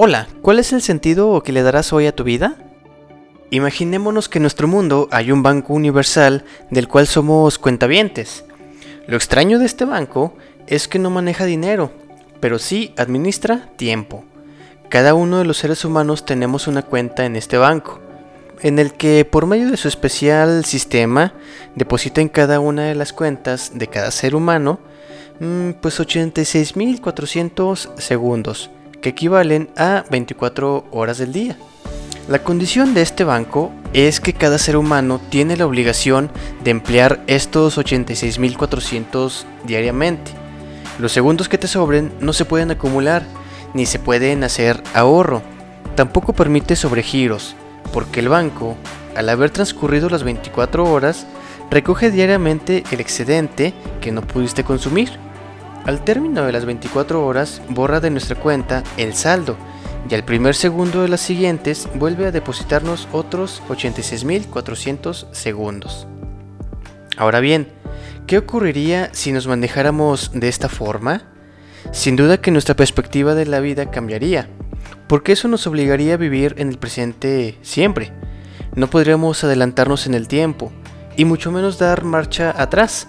Hola, ¿cuál es el sentido que le darás hoy a tu vida? Imaginémonos que en nuestro mundo hay un banco universal del cual somos cuentavientes. Lo extraño de este banco es que no maneja dinero, pero sí administra tiempo. Cada uno de los seres humanos tenemos una cuenta en este banco, en el que por medio de su especial sistema deposita en cada una de las cuentas de cada ser humano mm, pues 86.400 segundos equivalen a 24 horas del día. La condición de este banco es que cada ser humano tiene la obligación de emplear estos 86.400 diariamente. Los segundos que te sobren no se pueden acumular, ni se pueden hacer ahorro. Tampoco permite sobregiros, porque el banco, al haber transcurrido las 24 horas, recoge diariamente el excedente que no pudiste consumir. Al término de las 24 horas, borra de nuestra cuenta el saldo y al primer segundo de las siguientes vuelve a depositarnos otros 86.400 segundos. Ahora bien, ¿qué ocurriría si nos manejáramos de esta forma? Sin duda que nuestra perspectiva de la vida cambiaría, porque eso nos obligaría a vivir en el presente siempre. No podríamos adelantarnos en el tiempo, y mucho menos dar marcha atrás,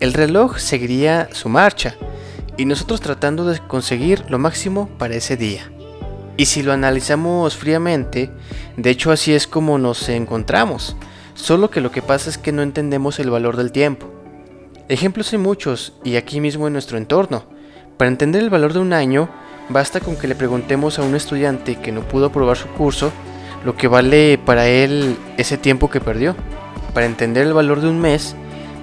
el reloj seguiría su marcha y nosotros tratando de conseguir lo máximo para ese día. Y si lo analizamos fríamente, de hecho así es como nos encontramos, solo que lo que pasa es que no entendemos el valor del tiempo. Ejemplos hay muchos y aquí mismo en nuestro entorno. Para entender el valor de un año, basta con que le preguntemos a un estudiante que no pudo aprobar su curso lo que vale para él ese tiempo que perdió. Para entender el valor de un mes,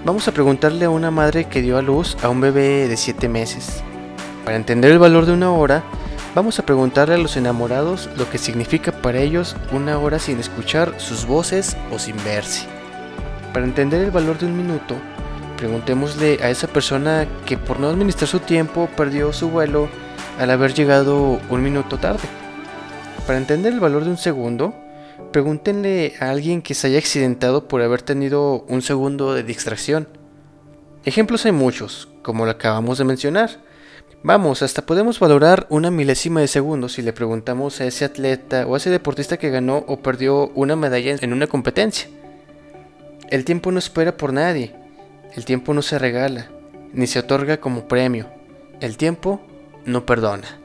Vamos a preguntarle a una madre que dio a luz a un bebé de 7 meses. Para entender el valor de una hora, vamos a preguntarle a los enamorados lo que significa para ellos una hora sin escuchar sus voces o sin verse. Para entender el valor de un minuto, preguntémosle a esa persona que por no administrar su tiempo perdió su vuelo al haber llegado un minuto tarde. Para entender el valor de un segundo, Pregúntenle a alguien que se haya accidentado por haber tenido un segundo de distracción. Ejemplos hay muchos, como lo acabamos de mencionar. Vamos, hasta podemos valorar una milésima de segundo si le preguntamos a ese atleta o a ese deportista que ganó o perdió una medalla en una competencia. El tiempo no espera por nadie, el tiempo no se regala, ni se otorga como premio, el tiempo no perdona.